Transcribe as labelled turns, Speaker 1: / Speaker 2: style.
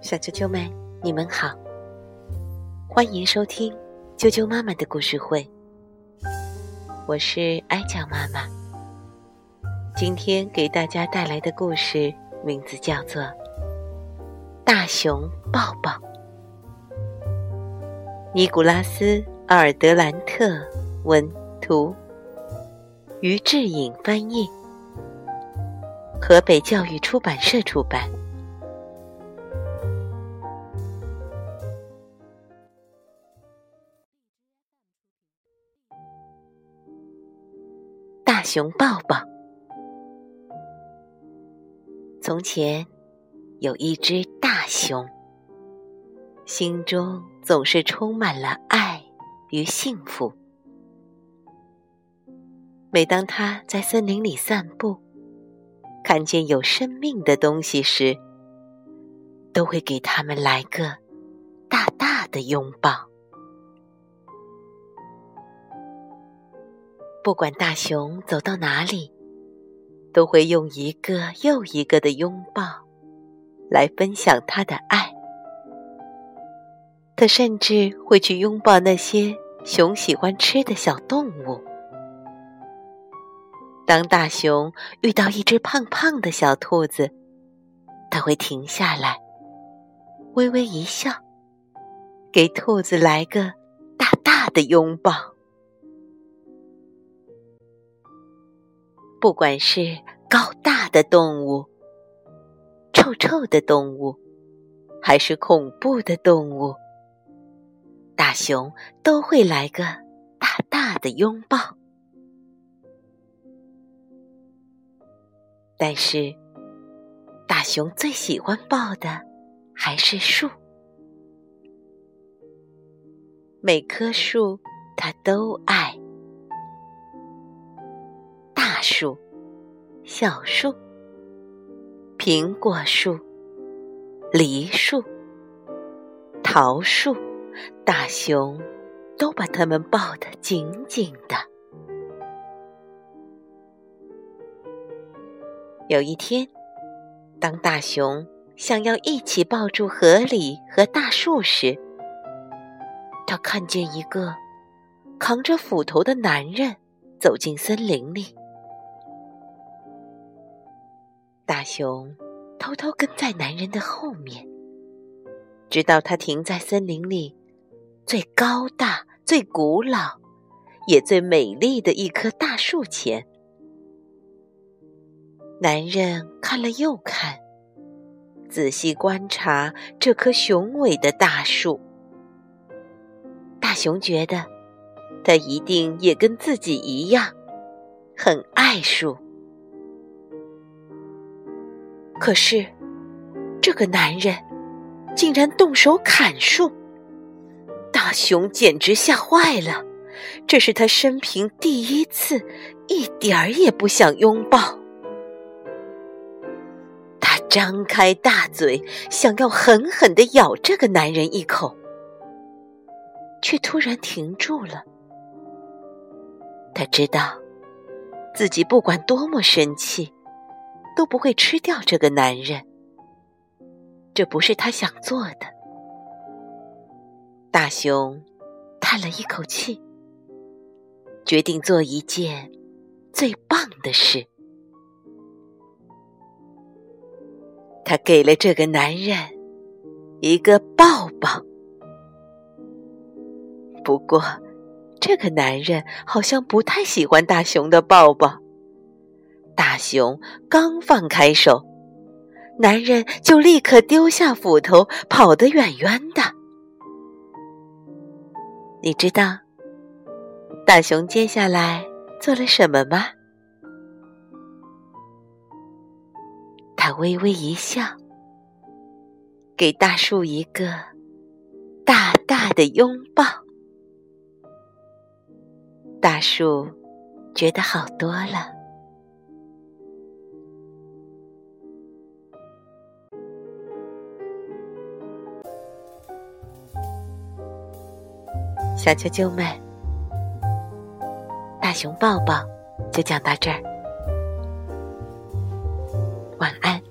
Speaker 1: 小啾啾们，你们好，欢迎收听啾啾妈妈的故事会。我是哀酱妈妈，今天给大家带来的故事名字叫做《大熊抱抱》。尼古拉斯·阿尔德兰特文图，于志颖翻译，河北教育出版社出版。熊抱抱。从前有一只大熊，心中总是充满了爱与幸福。每当他在森林里散步，看见有生命的东西时，都会给他们来个大大的拥抱。不管大熊走到哪里，都会用一个又一个的拥抱来分享他的爱。他甚至会去拥抱那些熊喜欢吃的小动物。当大熊遇到一只胖胖的小兔子，他会停下来，微微一笑，给兔子来个大大的拥抱。不管是高大的动物、臭臭的动物，还是恐怖的动物，大熊都会来个大大的拥抱。但是，大熊最喜欢抱的还是树，每棵树它都爱。树、小树、苹果树、梨树、桃树，大熊都把它们抱得紧紧的。有一天，当大熊想要一起抱住河里和大树时，他看见一个扛着斧头的男人走进森林里。熊偷偷跟在男人的后面，直到他停在森林里最高大、最古老、也最美丽的一棵大树前。男人看了又看，仔细观察这棵雄伟的大树。大熊觉得，他一定也跟自己一样，很爱树。可是，这个男人竟然动手砍树，大熊简直吓坏了。这是他生平第一次，一点儿也不想拥抱。他张开大嘴，想要狠狠的咬这个男人一口，却突然停住了。他知道，自己不管多么生气。都不会吃掉这个男人，这不是他想做的。大熊叹了一口气，决定做一件最棒的事。他给了这个男人一个抱抱。不过，这个男人好像不太喜欢大熊的抱抱。大熊刚放开手，男人就立刻丢下斧头，跑得远远的。你知道大熊接下来做了什么吗？他微微一笑，给大树一个大大的拥抱。大树觉得好多了。小啾啾们大熊抱抱就讲到这儿。晚安。